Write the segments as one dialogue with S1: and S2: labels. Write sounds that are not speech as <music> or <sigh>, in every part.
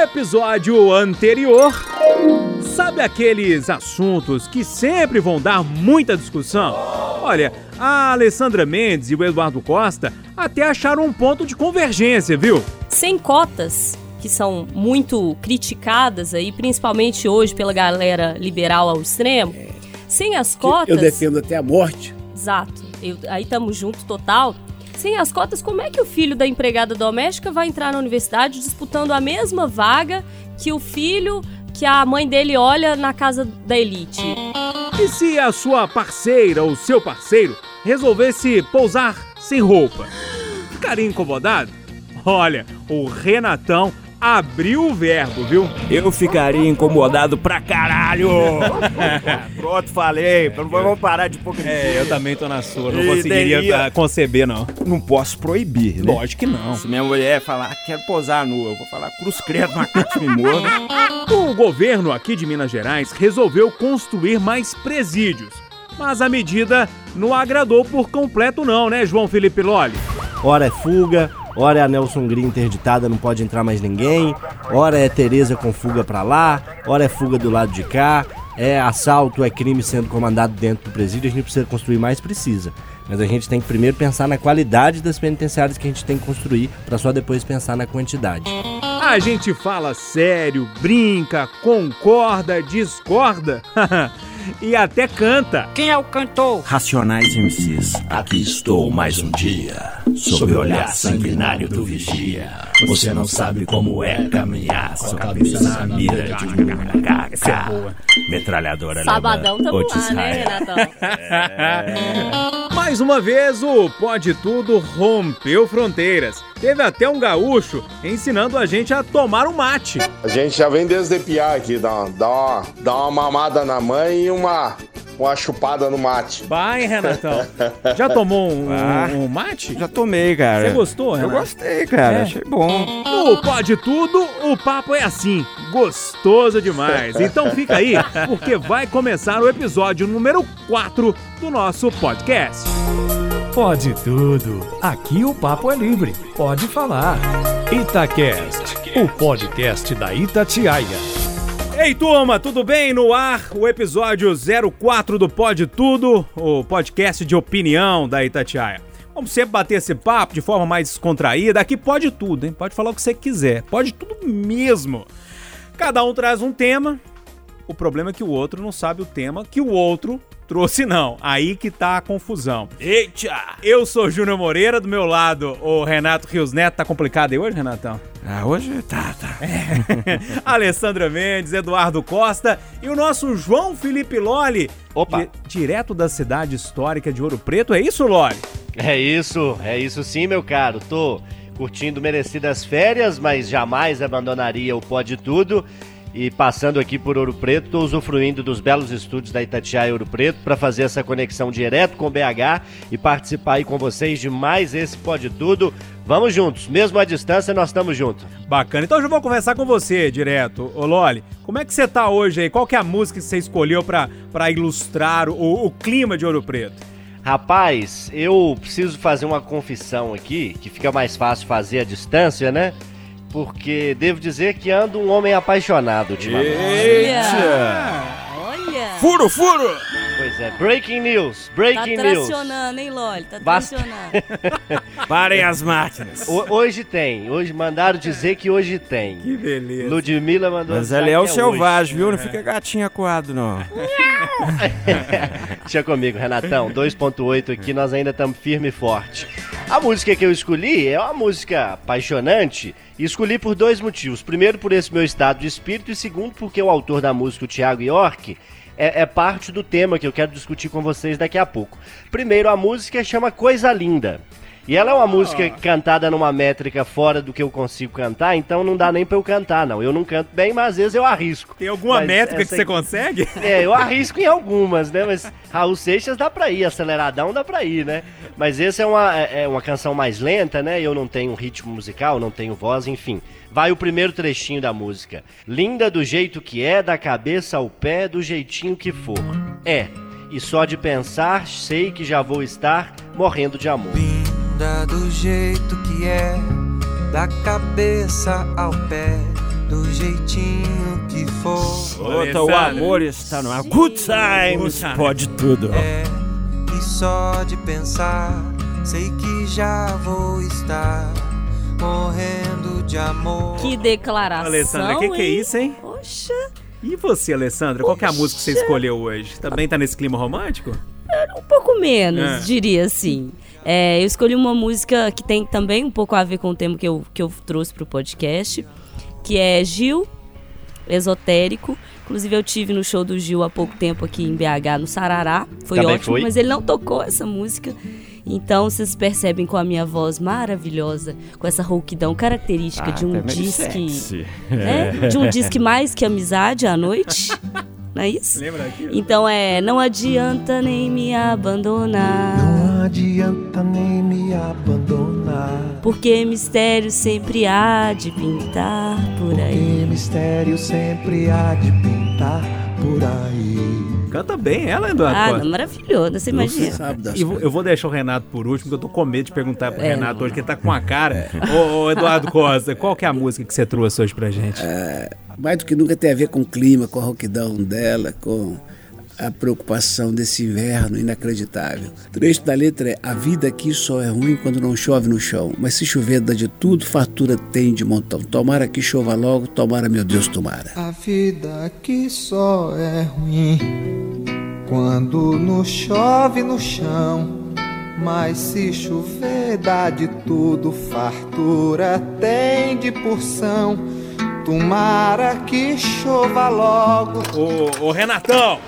S1: episódio anterior, sabe aqueles assuntos que sempre vão dar muita discussão? Olha, a Alessandra Mendes e o Eduardo Costa até acharam um ponto de convergência, viu?
S2: Sem cotas, que são muito criticadas aí, principalmente hoje pela galera liberal ao extremo, sem as cotas.
S3: Eu defendo até a morte.
S2: Exato. Eu, aí estamos juntos total. Sem as cotas, como é que o filho da empregada doméstica vai entrar na universidade disputando a mesma vaga que o filho que a mãe dele olha na casa da elite?
S1: E se a sua parceira ou seu parceiro resolvesse pousar sem roupa? Ficaria incomodado? Olha, o Renatão abriu o verbo, viu?
S4: Eu ficaria incomodado pra caralho! <laughs> Pronto, falei. Vamos parar de hipocrisia.
S1: É, eu também tô na sua. Não conseguiria daí, conceber, não.
S4: Não posso proibir, né?
S1: Lógico que não.
S4: Se minha mulher falar, quero posar nua, eu vou falar cruz credo na cara me morro. <laughs>
S1: O governo aqui de Minas Gerais resolveu construir mais presídios. Mas a medida não agradou por completo não, né, João Felipe Lolli?
S5: Ora é fuga, Ora é a Nelson Green interditada, não pode entrar mais ninguém. Ora é Tereza com fuga para lá. Ora é fuga do lado de cá. É assalto, é crime sendo comandado dentro do presídio. A gente precisa construir mais, precisa. Mas a gente tem que primeiro pensar na qualidade das penitenciárias que a gente tem que construir, para só depois pensar na quantidade.
S1: A gente fala sério, brinca, concorda, discorda. <laughs> e até canta.
S6: Quem é o cantor?
S7: Racionais MCs. Aqui estou mais um dia, sob o olhar sanguinário do vigia. Você não sabe como é caminhar com a cabeça na mira de um macaca. Metralhadora
S2: Sabadão tamo lá, né, Renatão? <laughs>
S1: É. Mais uma vez, o Pode Tudo rompeu fronteiras. Teve até um gaúcho ensinando a gente a tomar um mate.
S8: A gente já vem desde piar aqui, dá, dá, uma, dá uma mamada na mãe e uma uma chupada no mate.
S1: Vai, Renatão. <laughs> Já tomou um, ah, um, mate?
S4: Já tomei, cara.
S1: Você gostou, Renato?
S4: Eu gostei, cara. É. Achei bom.
S1: No Pode Tudo, o papo é assim. Gostoso demais. <laughs> Então fica aí, porque vai começar o episódio número 4 do nosso podcast.
S9: Pode tudo. Aqui o papo é livre. Pode falar. Itacast, o podcast da Itatiaia.
S1: Ei, turma, tudo bem? No ar, o episódio 04 do Pode Tudo, o podcast de opinião da Itatiaia. Vamos sempre bater esse papo de forma mais descontraída. Aqui pode tudo, hein? Pode falar o que você quiser. Pode tudo mesmo. Cada um traz um tema. O problema é que o outro não sabe o tema que o outro trouxe, não. Aí que tá a confusão.
S4: Eita!
S1: Eu sou Júnior Moreira, do meu lado, o Renato Rios Neto. Tá complicado aí hoje, Renatão?
S4: Ah, hoje tá, tá.
S1: É. <laughs> Alessandra Mendes, Eduardo Costa e o nosso João Felipe Loli.
S10: Opa!
S1: Di direto da cidade histórica de Ouro Preto. É isso, Loli?
S10: É isso, é isso sim, meu caro. Tô curtindo merecidas férias, mas jamais abandonaria o Pode Tudo. E passando aqui por Ouro Preto, estou usufruindo dos belos estúdios da Itatiaia Ouro Preto para fazer essa conexão direto com BH e participar aí com vocês de mais esse Pode Tudo. Vamos juntos, mesmo à distância, nós estamos juntos.
S1: Bacana. Então eu já vou conversar com você direto. Ô Loli, como é que você tá hoje aí? Qual que é a música que você escolheu para ilustrar o, o clima de Ouro Preto?
S10: Rapaz, eu preciso fazer uma confissão aqui, que fica mais fácil fazer à distância, né? Porque devo dizer que ando um homem apaixonado ultimamente.
S2: Eita! Olha!
S4: Furo, furo!
S10: Pois é, breaking news, breaking
S2: tá
S10: news.
S2: Tá tracionando, hein, Loli? Tá tracionando. <laughs>
S4: Parem as máquinas.
S10: O, hoje tem, hoje mandaram dizer que hoje tem.
S1: Que beleza.
S10: Ludmilla mandou
S4: Mas ela é o selvagem, viu? Não fica gatinho acuado, não. <laughs>
S10: Deixa comigo, Renatão. 2.8 aqui, nós ainda estamos firme e forte. A música que eu escolhi é uma música apaixonante e escolhi por dois motivos. Primeiro, por esse meu estado de espírito, e segundo, porque o autor da música, o Thiago York, é, é, parte do tema que eu quero discutir com vocês daqui a pouco. Primeiro, a música chama Coisa Linda. E ela é uma música cantada numa métrica fora do que eu consigo cantar, então não dá nem pra eu cantar, não. Eu não canto bem, mas às vezes eu arrisco.
S1: Tem alguma mas métrica que você consegue?
S10: É, eu <laughs> arrisco em algumas, né? Mas Raul Seixas dá pra ir, aceleradão dá pra ir, né? Mas essa é uma, é, é uma canção mais lenta, né? Eu não tenho ritmo musical, não tenho voz, enfim. Vai o primeiro trechinho da música. Linda do jeito que é, da cabeça ao pé, do jeitinho que for. É, e só de pensar, sei que já vou estar morrendo de amor
S11: linda do jeito que é, da cabeça ao pé,
S3: do jeitinho que for.
S4: Outra, o amor está no ar. Good times, pode tudo.
S3: É, só de pensar, sei que já vou estar morrendo de amor.
S2: Que declaração,
S1: Alessandra, o que, que é isso, hein?
S2: Poxa,
S1: E você, Alessandra? Qual que é a música que você escolheu hoje? Também tá nesse clima romântico?
S2: um pouco menos,
S1: É.
S2: diria assim. É, eu escolhi uma música que tem também um pouco a ver com o tema que eu, que eu trouxe pro podcast, que é Gil, esotérico. Inclusive eu tive no show do Gil há pouco tempo aqui em BH, no Sarará. Foi
S10: Também
S2: ótimo,
S10: foi?
S2: mas ele não tocou essa música. Então vocês percebem com a minha voz maravilhosa, com essa rouquidão característica de um disque, né? De um disque mais que amizade à noite. Não é isso?
S1: Lembra?
S2: Então é, não adianta nem me abandonar,
S3: Não adianta nem me abandonar.
S2: porque mistério sempre há de pintar por
S3: Porque
S2: aí.
S3: mistério sempre há de pintar por aí.
S1: Canta bem ela, Eduardo
S2: Ah,
S1: Costa.
S2: não, maravilhoso, você imagina.
S6: Sabe das
S1: E vou- eu vou deixar o Renato por último, porque eu tô com medo de perguntar pro
S2: É.
S1: Renato hoje, que ele tá com a cara. Ô, ô, Eduardo Costa, qual que é a música que você trouxe hoje pra gente?
S6: mais do que nunca tem a ver com o clima, com a rouquidão dela, com a preocupação desse inverno inacreditável. O trecho da letra é: A vida aqui só é ruim quando não chove no chão, mas se chover dá de tudo, fartura tem de montão. Tomara que chova logo, tomara, meu Deus, tomara.
S3: A vida aqui só é ruim quando não chove no chão. Mas se chover dá de tudo, fartura tem de porção. Tomara que chova logo.
S1: Ô, ô, Renatão!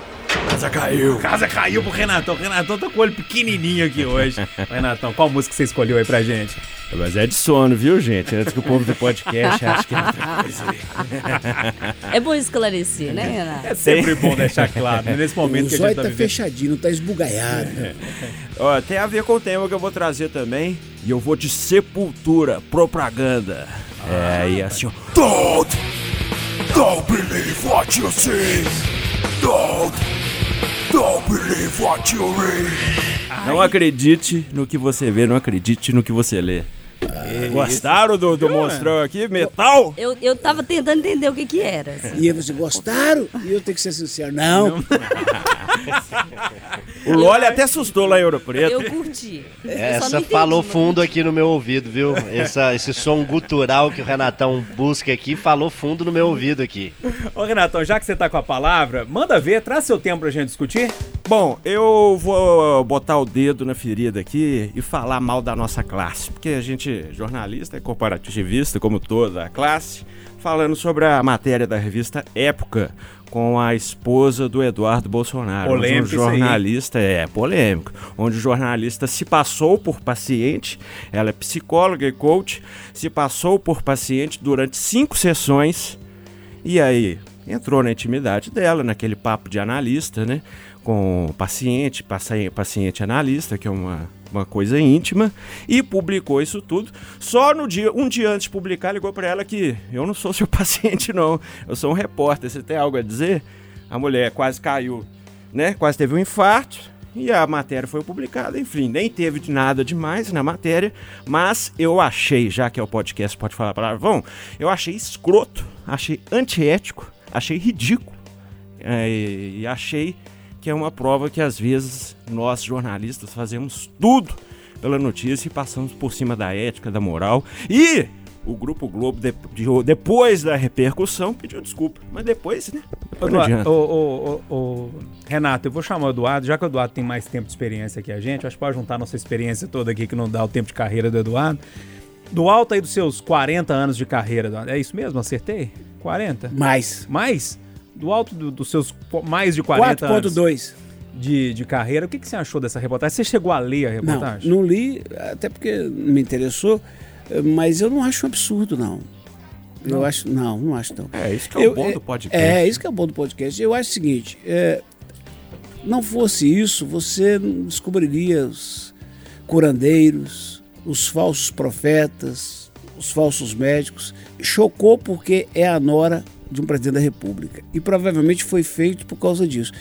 S7: Casa caiu.
S1: Casa caiu pro Renatão. O Renatão tá com o olho pequenininho aqui hoje. <laughs> Renatão, qual música você escolheu aí pra gente?
S4: Mas é de sono, viu, gente? Antes que o povo do podcast ache que é outra coisa.
S2: É bom esclarecer, né, Renato?
S1: É sempre bom deixar claro, né? nesse momento
S6: o
S1: que a gente tá
S6: tá
S1: vivendo.
S6: fechadinho, não tá esbugaiado.
S4: Ó, tem a ver com o tema que eu vou trazer também. E eu vou de sepultura, propaganda. É, e assim, ó.
S7: Don't, don't believe what you see. Don't,
S4: Não acredite no que você vê, não acredite no que você lê. Gostaram do, do monstrão aqui? Metal?
S2: Eu, eu tava tentando entender o que que era. assim.
S6: E aí vocês gostaram? E eu tenho que ser sincero, não. <laughs> <laughs>
S4: O Loli até assustou lá em Ouro Preto.
S2: Eu curti. Eu
S10: Essa
S2: entendi,
S10: falou
S2: mas-
S10: fundo aqui no meu ouvido, viu? Essa, esse som gutural que o Renatão busca aqui falou fundo no meu ouvido aqui.
S1: Ô, Renatão, já que você tá com a palavra, manda ver, traz seu tempo pra gente discutir.
S4: Bom, eu vou botar o dedo na ferida aqui e falar mal da nossa classe, porque a gente, jornalista, é corporativista, como toda a classe, falando sobre a matéria da revista Época com a esposa do Eduardo Bolsonaro.
S1: Polêmico
S4: onde um jornalista é polêmico, onde o jornalista se passou por paciente, ela é psicóloga e coach, se passou por paciente durante cinco sessões e aí entrou na intimidade dela, naquele papo de analista, né? Com o paciente, paci- paciente analista, que é uma, uma coisa íntima, e publicou isso tudo. Só no dia, um dia antes de publicar, ligou para ela que eu não sou seu <laughs> paciente, não. Eu sou um repórter. Você tem algo a dizer? A mulher quase caiu, né? Quase teve um infarto. E a matéria foi publicada, enfim, nem teve nada demais na matéria, mas eu achei, já que é o podcast pode falar palavrão, eu achei escroto, achei antiético, achei ridículo é, e achei que é uma prova que às vezes nós jornalistas fazemos tudo pela notícia e passamos por cima da ética, da moral e o Grupo Globo, de- de- depois da repercussão, pediu desculpa. Mas depois, né?
S1: Eduardo,
S4: adianta.
S1: ô, ô, ô, ô, Renato, eu vou chamar o Eduardo, já que o Eduardo tem mais tempo de experiência que a gente, acho que pode juntar nossa experiência toda aqui, que não dá o tempo de carreira do Eduardo. Do alto aí dos seus 40 anos de carreira, Eduardo, é isso mesmo? Acertei? 40?
S6: Mais.
S1: Mais? Do alto do- dos seus mais de 40 anos
S6: 4.2.
S1: de, de carreira, o que, que você achou dessa reportagem? Você chegou a ler a
S6: Não,
S1: reportagem?
S6: não li, até porque me interessou, mas eu não acho um absurdo, não. Eu acho, não, não acho não.
S4: É, isso que é
S6: Eu-
S4: o bom
S6: é-
S4: do podcast.
S6: É, isso que é o bom do podcast. Eu acho o seguinte, é, não fosse isso, você não descobriria os curandeiros, os falsos profetas, os falsos médicos. Chocou porque é a nora de um presidente da República. E provavelmente foi feito por causa disso.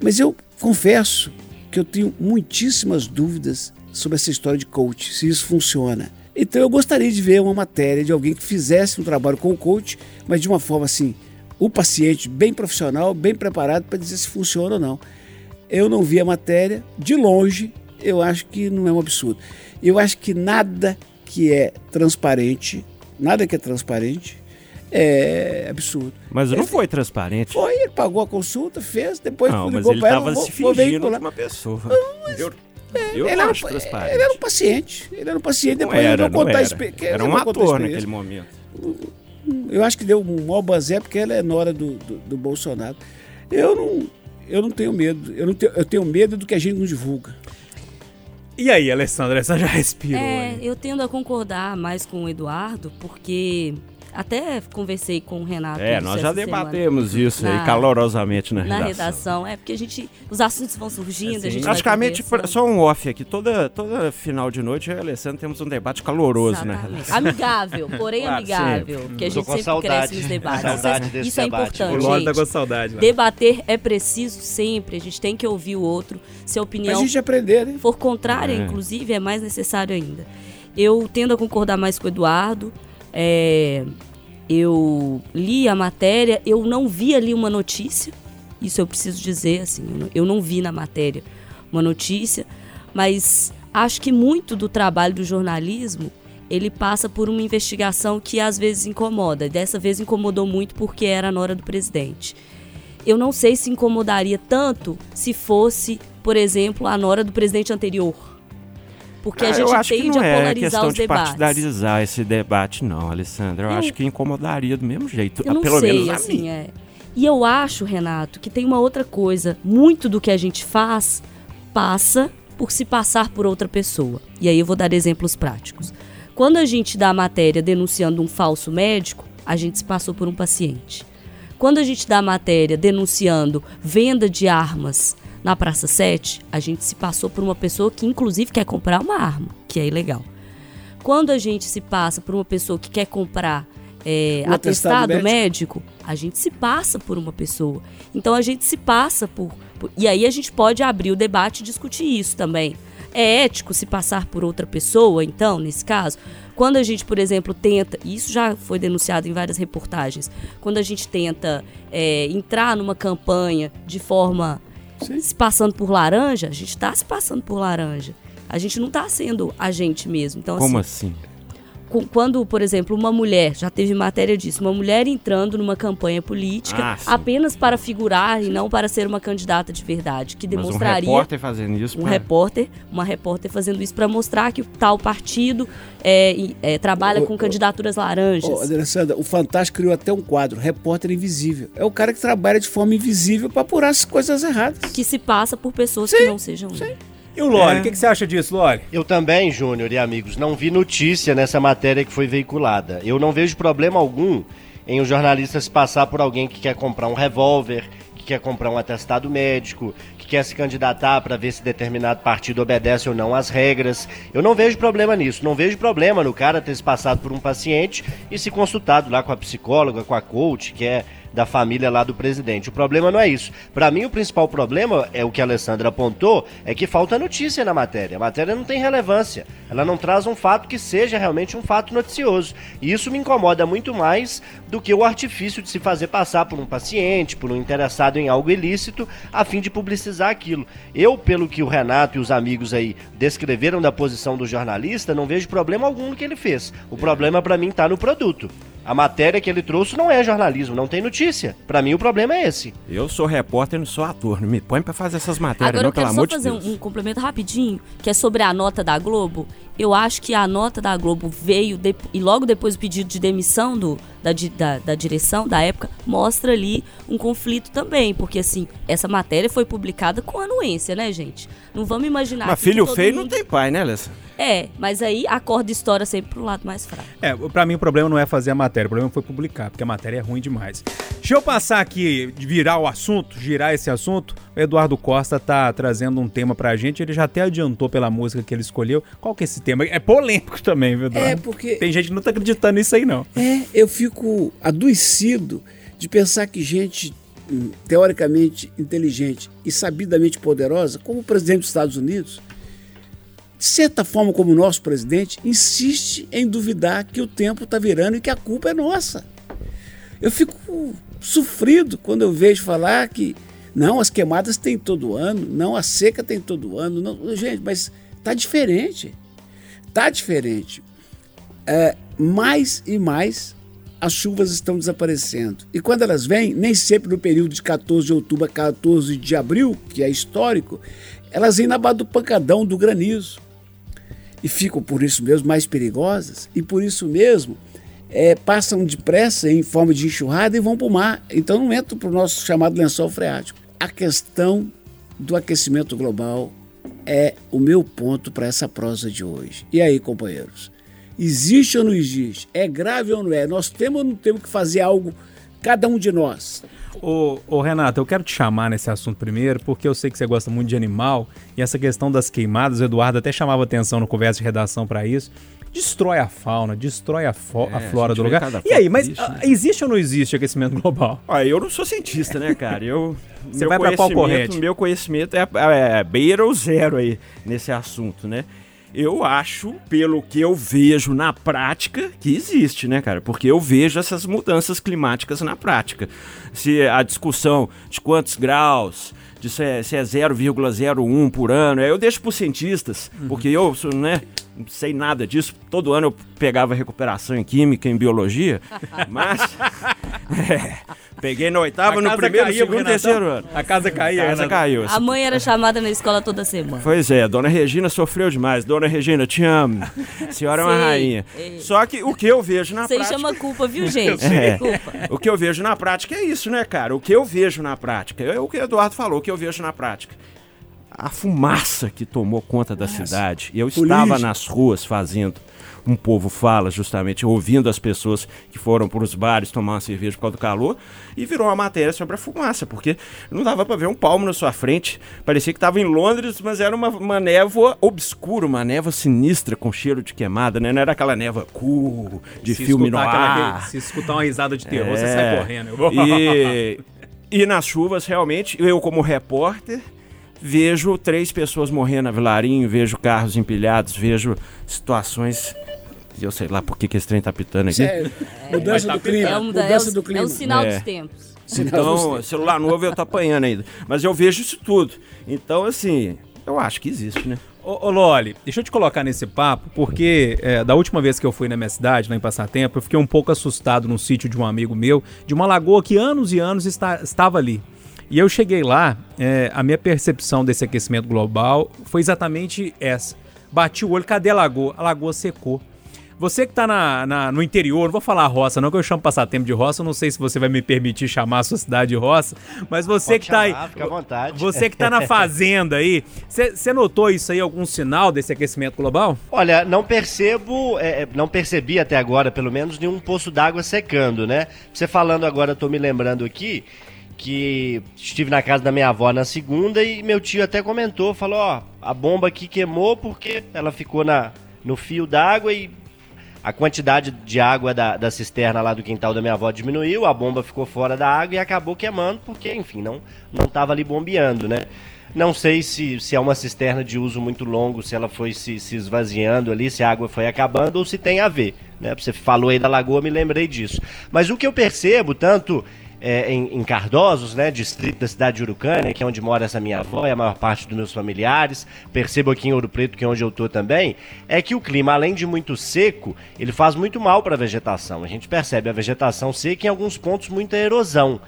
S6: Mas eu confesso que eu tenho muitíssimas dúvidas sobre essa história de coach, se isso funciona. Então eu gostaria de ver uma matéria de alguém que fizesse um trabalho com o coach, mas de uma forma assim, o paciente bem profissional, bem preparado para dizer se funciona ou não. Eu não vi a matéria, de longe, eu acho que não é um absurdo. Eu acho que nada que é transparente, nada que é transparente, é absurdo.
S4: Mas não
S6: Ele-
S4: foi transparente.
S6: Foi, ele pagou a consulta, fez, depois
S4: Não, mas
S6: ligou
S4: ele
S6: para ela,
S4: tava
S6: vou-
S4: se fingindo uma pessoa. Eu, eu
S6: ele,
S4: não
S6: era,
S4: acho
S6: um-
S4: transparente.
S6: ele era um paciente, ele era um paciente,
S4: Não
S6: depois ele
S4: era,
S6: vai
S4: não
S6: contar
S4: era.
S6: isso. que-
S4: Era
S6: ele
S4: um ator
S6: experiência.
S4: naquele momento.
S6: Eu acho que deu um mau bazé porque ela é nora do, do, do Bolsonaro. Eu não, eu não tenho medo. Eu, não tenho, eu tenho medo do que a gente não divulga.
S1: E aí, Alessandra, essa já respirou.
S2: É,
S1: hein?
S2: eu tendo a concordar mais com o Eduardo, porque até conversei com o Renato.
S4: É, nós já
S2: essa semana
S4: debatemos isso aí
S2: na-
S4: calorosamente na,
S2: Na
S4: redação.
S2: redação, é porque a gente. Os assuntos vão surgindo, a gente
S4: Praticamente, só um off aqui. Toda, toda final de noite, eu e a Alessandra temos um debate caloroso, né?
S2: Exatamente. Amigável, porém
S4: Claro,
S2: amigável.
S4: sempre.
S2: Porque a gente
S10: com
S2: sempre
S10: saudade.
S2: cresce nos debates.
S10: Saudade
S2: isso é,
S10: desse
S2: isso é
S10: debate.
S1: O
S2: importante.
S1: Lorde tá com saudade. Lá.
S2: Debater é preciso sempre, a gente tem que ouvir o outro. Se a
S6: Pra
S2: opinião
S6: gente aprender, né?
S2: for contrária,
S4: É.
S2: inclusive, é mais necessário ainda. Eu tendo a concordar mais com o Eduardo. é, eu li a matéria, eu não vi ali uma notícia. Isso eu preciso dizer, assim, eu não, vi na matéria uma notícia, mas acho que muito do trabalho do jornalismo ele passa por uma investigação que às vezes incomoda. Dessa vez incomodou muito porque era na hora do presidente. Eu não sei se incomodaria tanto se fosse, por exemplo, a nora do presidente anterior. Porque a
S4: Ah,
S2: gente
S4: eu acho que
S2: tende
S4: não
S2: a
S4: é
S2: polarizar
S4: questão
S2: os
S4: de
S2: debates.
S4: partidarizar esse debate, não, Alessandra. Eu,
S2: Eu-
S4: acho que incomodaria do mesmo jeito.
S2: Eu não
S4: pelo
S2: sei,
S4: menos a
S2: assim,
S4: mim.
S2: é. E eu acho, Renato, que tem uma outra coisa. Muito do que a gente faz passa por se passar por outra pessoa. E aí eu vou dar exemplos práticos. Quando a gente dá a matéria denunciando um falso médico, a gente se passou por um paciente. Quando a gente dá a matéria denunciando venda de armas na Praça 7, a gente se passou por uma pessoa que inclusive quer comprar uma arma, que é ilegal. Quando a gente se passa por uma pessoa que quer comprar é,
S6: Um atestado
S2: atestado
S6: médico.
S2: médico, a gente se passa por uma pessoa. Então a gente se passa por, por- E aí a gente pode abrir o debate e discutir isso também. É ético se passar por outra pessoa, então, nesse caso? Quando a gente, por exemplo, tenta, e isso já foi denunciado em várias reportagens, quando a gente tenta é, entrar numa campanha de forma se passando por laranja, a gente está se passando por laranja. A gente não está sendo a gente mesmo. Então,
S4: Como
S2: assim,
S4: assim?
S2: Quando, por exemplo, uma mulher, já teve matéria disso, uma mulher entrando numa campanha política
S4: Ah, sim.
S2: apenas para figurar e não para ser uma candidata de verdade, que
S4: Mas um
S2: demonstraria
S4: repórter fazendo isso
S2: um
S4: pra-
S2: repórter, uma repórter fazendo isso para mostrar que o tal partido é, é, trabalha com candidaturas laranjas.
S6: Ô, Alessandra, o Fantástico criou até um quadro, Repórter Invisível. É o cara que trabalha de forma invisível para apurar as coisas erradas.
S2: que se passa por pessoas que não sejam ele.
S1: E o Lore,
S4: É.
S1: o que, que você acha disso, Lore?
S10: Eu também, Júnior e amigos, não vi notícia nessa matéria que foi veiculada. Eu não vejo problema algum em o jornalista se passar por alguém que quer comprar um revólver, que quer comprar um atestado médico, que quer se candidatar para ver se determinado partido obedece ou não às regras. Eu não vejo problema nisso. Não vejo problema no cara ter se passado por um paciente e se consultado lá com a psicóloga, com a coach, que é da família lá do presidente. O problema não é isso. Para mim, o principal problema é o que a Alessandra apontou, é que falta notícia na matéria. A matéria não tem relevância. Ela não traz um fato que seja realmente um fato noticioso. E isso me incomoda muito mais do que o artifício de se fazer passar por um paciente, por um interessado em algo ilícito, a fim de publicizar aquilo. Eu, pelo que o Renato e os amigos aí descreveram da posição do jornalista, não vejo problema algum no que ele fez. O problema para mim tá no produto. A matéria que ele trouxe não é jornalismo, não tem notícia. Para mim o problema é esse.
S4: Eu sou repórter, não sou ator. Não me põe pra fazer essas matérias,
S2: Agora
S4: não,
S2: eu
S4: pelo
S2: quero só
S4: amor de
S2: fazer
S4: Deus.
S2: um, um complemento rapidinho, que é sobre a nota da Globo. Eu acho que a nota da Globo veio, de- e logo depois o pedido de demissão do, da, da, da direção da época, mostra ali um conflito também. Porque, assim, essa matéria foi publicada com anuência, né, gente? Não vamos imaginar
S4: Mas filho feio não
S2: mundo-
S4: tem pai, né, Alessandra?
S2: É, mas aí a corda estoura sempre pro lado mais fraco.
S1: É, pra mim o problema não é fazer a matéria, o problema foi publicar, porque a matéria é ruim demais. Deixa eu passar aqui, virar o assunto, girar esse assunto. O Eduardo Costa tá trazendo um tema pra gente, ele já até adiantou pela música que ele escolheu. Qual que é esse tema? É polêmico também, viu, Eduardo?
S6: É, porque
S1: Tem gente que não tá acreditando nisso aí, não.
S6: é, eu fico adoecido de pensar que gente hum, teoricamente inteligente e sabidamente poderosa, como o presidente dos Estados Unidos, de certa forma como o nosso presidente, insiste em duvidar que o tempo está virando e que a culpa é nossa. Eu fico sofrido quando eu vejo falar que não, as queimadas tem todo ano, não, a seca tem todo ano. Não, gente, mas tá diferente. Tá diferente. É, mais e mais as chuvas estão desaparecendo. E quando elas vêm, nem sempre no período de 14 de outubro a 14 de abril, que é histórico, elas vêm na base do pancadão, do granizo. E ficam, por isso mesmo, mais perigosas. E por isso mesmo, é, passam depressa em forma de enxurrada e vão para o mar. Então não entram para o nosso chamado lençol freático. A questão do aquecimento global é o meu ponto para essa prosa de hoje. E aí, companheiros? Existe ou não existe? É grave ou não é? Nós temos ou não temos que fazer algo, cada um de nós?
S1: Ô, ô, Renato, eu quero te chamar nesse assunto primeiro, porque eu sei que você gosta muito de animal e essa questão das queimadas, o Eduardo até chamava atenção no conversa de redação para isso. Destrói a fauna, destrói a, é, a flora a do lugar. E aí, mas isso, né? existe ou não existe aquecimento global? <laughs>
S4: Ah, eu não sou cientista, né, cara? Eu, <laughs>
S1: Você vai para qual corrente?
S4: Meu conhecimento é, é, é beira ou zero aí nesse assunto, né? Eu acho, pelo que eu vejo na prática, que existe, né, cara? Porque eu vejo essas mudanças climáticas na prática. Se a discussão de quantos graus, de se é, é 0,01 por ano, eu deixo para os cientistas, uhum. porque eu, né, não sei nada disso. Todo ano eu pegava recuperação em química, em biologia, <laughs> mas. <laughs> é, peguei na oitava, no primeiro, caiu, segundo, Renatão. terceiro ano.
S1: A casa caiu, A
S4: casa Renato. caiu.
S2: A mãe era chamada na escola toda semana.
S4: Pois é, dona Regina sofreu demais. Dona Regina, te amo. A <laughs> senhora é uma rainha. Ei. Só que o que eu vejo na
S2: Você
S4: prática.
S2: Você chama culpa, viu, gente?
S4: É. Culpa. O que eu vejo na prática é isso, né, cara? O que eu vejo na prática. É o que o Eduardo falou, o que eu vejo na prática a fumaça que tomou conta da Nossa. cidade. Eu estava nas ruas fazendo um povo fala, justamente, ouvindo as pessoas que foram para os bares tomar uma cerveja por causa do calor, e virou uma matéria sobre a fumaça, porque não dava para ver um palmo na sua frente. Parecia que estava em Londres, mas era uma, uma névoa obscura, uma névoa sinistra com cheiro de queimada, né? Não era aquela névoa cool, de se filme no ar.
S1: se escutar uma risada de terror, é, você sai correndo.
S4: E, e nas chuvas, realmente, eu como repórter vejo três pessoas morrendo na Vilarinho, vejo carros empilhados, vejo situações. Eu sei lá por que, que esse trem tá pitando aqui.
S6: É, mudança do clima. É, mudança do clima.
S2: É o sinal é. dos tempos.
S4: Então, celular novo eu tô apanhando ainda. Mas eu vejo isso tudo. Então, assim, eu acho que existe, né?
S1: Ô, ô Loli, deixa eu te colocar nesse papo, porque é, da última vez que eu fui na minha cidade, lá em Passatempo, eu fiquei um pouco assustado num sítio de um amigo meu, de uma lagoa que anos e anos está, estava ali. E eu cheguei lá, é, a minha percepção desse aquecimento global foi exatamente essa. Bati o olho, cadê a lagoa? A lagoa secou. Você que está na, na, no interior, não vou falar roça, não, que eu chamo passatempo de roça, não sei se você vai me permitir chamar a sua cidade de roça, mas você Pode que está aí.
S10: Fica à vontade.
S1: Você que está na <laughs> fazenda aí, você notou isso aí, algum sinal desse aquecimento global?
S10: Olha, não percebo, é, é não percebi até agora, pelo menos, nenhum poço d'água secando, né? Você falando agora, eu tô me lembrando aqui que estive na casa da minha avó na segunda e meu tio até comentou, falou, ó, a bomba aqui queimou porque ela ficou na, no fio d'água e a quantidade de água da, da cisterna lá do quintal da minha avó diminuiu, a bomba ficou fora da água e acabou queimando porque, enfim, não não estava ali bombeando, né? Não sei se, se é uma cisterna de uso muito longo, se ela foi se, se esvaziando ali, se a água foi acabando ou se tem a ver. Né? Você falou aí da lagoa, me lembrei disso. Mas o que eu percebo, tanto é, em, em, Cardosos, né, distrito da cidade de Urucânia, que é onde mora essa minha avó e a maior parte dos meus familiares, percebo aqui em Ouro Preto, que é onde eu tô também, é que o clima, além de muito seco, ele faz muito mal para a vegetação. A gente percebe a vegetação seca em alguns pontos muita erosão.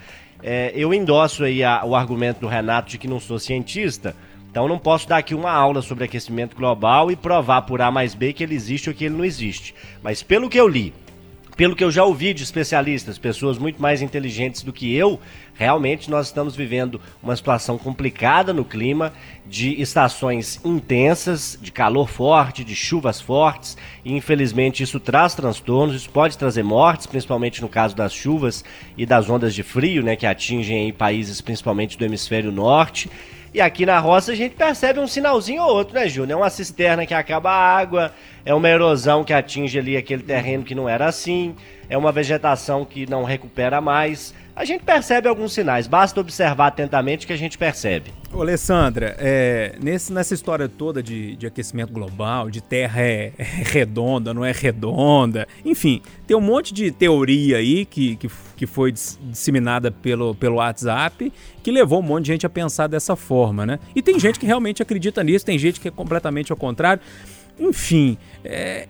S10: É, eu endosso aí a, o argumento do Renato de que não sou cientista, então não posso dar aqui uma aula sobre aquecimento global e provar por A mais B que ele existe ou que ele não existe. Mas pelo que eu li, pelo que eu já ouvi de especialistas, pessoas muito mais inteligentes do que eu, realmente nós estamos vivendo uma situação complicada no clima, de estações intensas, de calor forte, de chuvas fortes, e infelizmente isso traz transtornos, isso pode trazer mortes, principalmente no caso das chuvas e das ondas de frio, né, que atingem aí países principalmente do hemisfério norte. E aqui na roça a gente percebe um sinalzinho ou outro, né, Júnior? É uma cisterna que acaba a água, é uma erosão que atinge ali aquele terreno que não era assim, é uma vegetação que não recupera mais. A gente percebe alguns sinais, basta observar atentamente que a gente percebe.
S1: Ô, Alessandra, é, nesse, nessa história toda de, de aquecimento global, de terra é, é redonda, não é redonda, enfim, tem um monte de teoria aí que, que, que foi dis- disseminada pelo, pelo WhatsApp que levou um monte de gente a pensar dessa forma, né? E tem gente que realmente acredita nisso, tem gente que é completamente ao contrário. Enfim, é,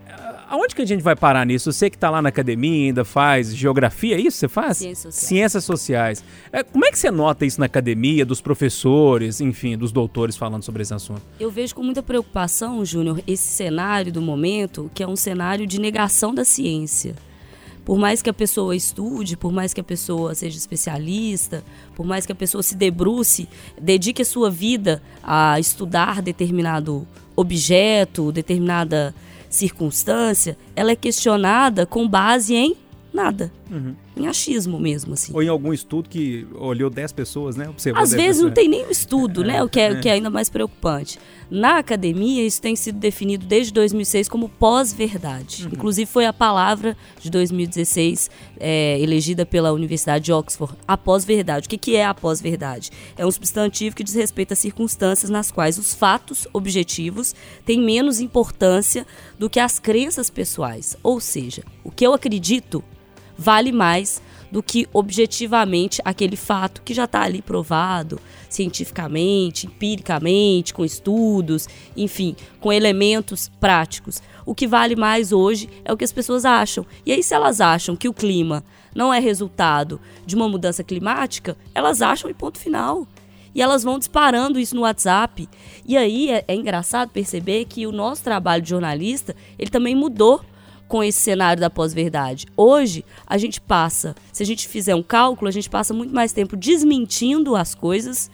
S1: aonde que a gente vai parar nisso? Você que está lá na academia ainda faz geografia, é isso você faz?
S2: Ciências sociais.
S1: Ciências sociais. É, como é que você nota isso na academia, dos professores, enfim, dos doutores falando sobre esse assunto?
S2: Eu vejo com muita preocupação, Júnior, esse cenário do momento, que é um cenário de negação da ciência. Por mais que a pessoa estude, por mais que a pessoa seja especialista, por mais que a pessoa se debruce, dedique a sua vida a estudar determinado objeto, determinada circunstância, ela é questionada com base em nada. Em achismo mesmo, assim.
S1: Ou em algum estudo que olhou 10 pessoas, né? Observou
S2: Às
S1: 10
S2: vezes não
S1: pessoas.
S2: tem nem estudo, né? O que é, o que é ainda mais preocupante. Na academia, isso tem sido definido desde 2006 como pós-verdade.
S1: Uhum.
S2: Inclusive, foi a palavra de 2016 é, elegida pela Universidade de Oxford, a pós-verdade. O que, que é a pós-verdade? É um substantivo que diz respeito às circunstâncias nas quais os fatos objetivos têm menos importância do que as crenças pessoais. Ou seja, o que eu acredito vale mais do que objetivamente aquele fato que já está ali provado cientificamente, empiricamente, com estudos, enfim, com elementos práticos. O que vale mais hoje é o que as pessoas acham. E aí, se elas acham que o clima não é resultado de uma mudança climática, elas acham e ponto final. E elas vão disparando isso no WhatsApp. E aí é, é engraçado perceber que o nosso trabalho de jornalista, ele também mudou com esse cenário da pós-verdade. Hoje, a gente passa, se a gente fizer um cálculo, a gente passa muito mais tempo desmentindo as coisas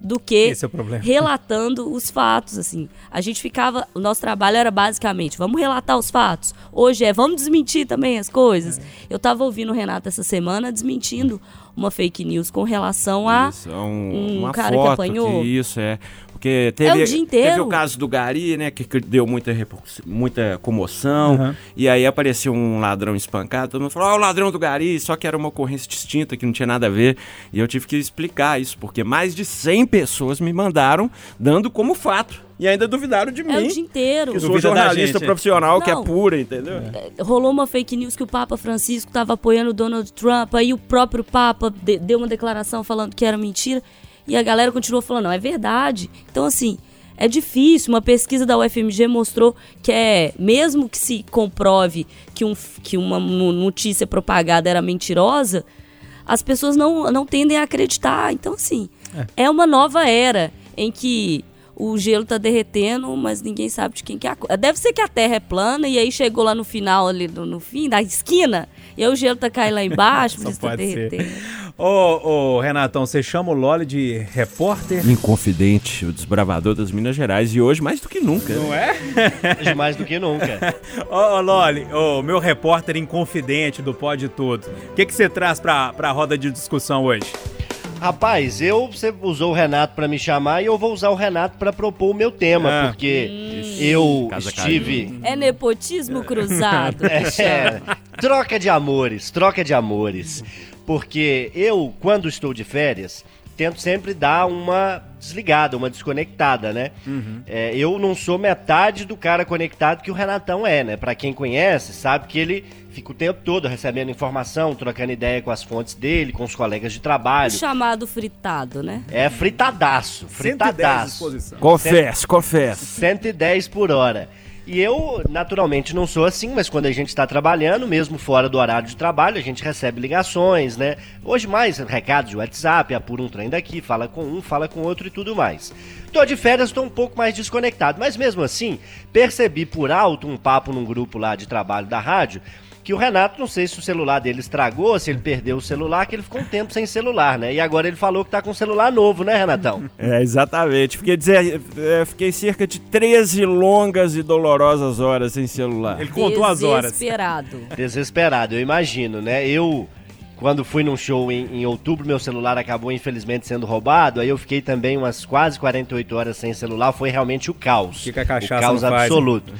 S2: do que
S1: é
S2: relatando os fatos, assim. A gente ficava, o nosso trabalho era basicamente, vamos relatar os fatos. Hoje é, vamos desmentir também as coisas.
S1: É.
S2: Eu tava ouvindo o Renato essa semana desmentindo uma fake news com relação a
S4: Isso, é um,
S2: um cara que apanhou.
S4: isso, é. Porque teve,
S2: É o dia inteiro.
S4: teve o caso do Gari, né, que, que deu muita, muita comoção,
S1: Uhum.
S4: e aí apareceu um ladrão espancado, todo mundo falou, ah, o ladrão do Gari, só que era uma ocorrência distinta, que não tinha nada a ver, e eu tive que explicar isso, porque mais de 100 pessoas me mandaram dando como fato, e ainda duvidaram de mim,
S2: É o dia inteiro.
S4: que sou
S1: Duvida da
S4: jornalista profissional, que é
S2: Não.
S4: pura, entendeu?
S2: rolou uma fake news que o Papa Francisco estava apoiando o Donald Trump, aí o próprio Papa de- deu uma declaração falando que era mentira, e a galera continuou falando, não, é verdade. Então, assim, é difícil. Uma pesquisa da UFMG mostrou que é, mesmo que se comprove que, um, que uma no- notícia propagada era mentirosa, as pessoas não, não tendem a acreditar. Então, assim, é. uma nova era em que o gelo tá derretendo, mas ninguém sabe de quem que é a culpa. Deve ser que a Terra é plana e aí chegou lá no final, ali no, no fim da esquina, e aí o gelo tá caindo lá embaixo, <laughs> mas tá derretendo.
S1: Ô, ô, Renatão, você chama o Loli de repórter?
S4: Inconfidente, o desbravador das Minas Gerais, e hoje mais do que nunca.
S1: Não é?
S10: Hoje mais do que nunca. <laughs>
S1: Ô, ô, Loli, ô, meu repórter inconfidente do Pode Tudo. O que, que você traz pra, pra roda de discussão hoje?
S10: Rapaz, eu você usou o Renato pra me chamar e eu vou usar o Renato pra propor o meu tema,
S1: Ah.
S10: porque eu
S4: Casa
S10: estive
S2: É nepotismo cruzado. que <laughs> chama.
S10: É, troca de amores, troca de amores. Porque eu, quando estou de férias, tento sempre dar uma desligada, uma desconectada, né? É, eu não sou metade do cara conectado que o Renatão é, né? Pra quem conhece, sabe que ele fica o tempo todo recebendo informação, trocando ideia com as fontes dele, com os colegas de
S2: O
S10: trabalho.
S2: chamado fritado, né?
S10: É fritadaço,
S1: 110
S10: fritadaço.
S4: Confesso, confesso.
S10: 110 por hora. E eu, naturalmente, não sou assim, mas quando a gente está trabalhando, mesmo fora do horário de trabalho, a gente recebe ligações, né? Hoje mais recados de WhatsApp, apura um trem daqui, fala com um, fala com outro e tudo mais. Tô de férias, tô um pouco mais desconectado, mas mesmo assim, percebi por alto um papo num grupo lá de trabalho da rádio, que o Renato, não sei se o celular dele estragou, se ele perdeu o celular, que ele ficou um tempo sem celular, né? E agora ele falou que tá com um celular novo, né, Renatão? <laughs>
S4: É, exatamente. Fiquei, dizer, é, fiquei cerca de 13 longas e dolorosas horas sem celular.
S1: Ele contou as horas.
S2: Desesperado.
S10: Desesperado, eu imagino, né? Eu, quando fui num show em, em outubro, meu celular acabou infelizmente sendo roubado. Aí eu fiquei também umas quase 48 horas sem celular. Foi realmente o caos.
S1: Que que a cachaça
S10: o caos
S1: não faz,
S10: absoluto.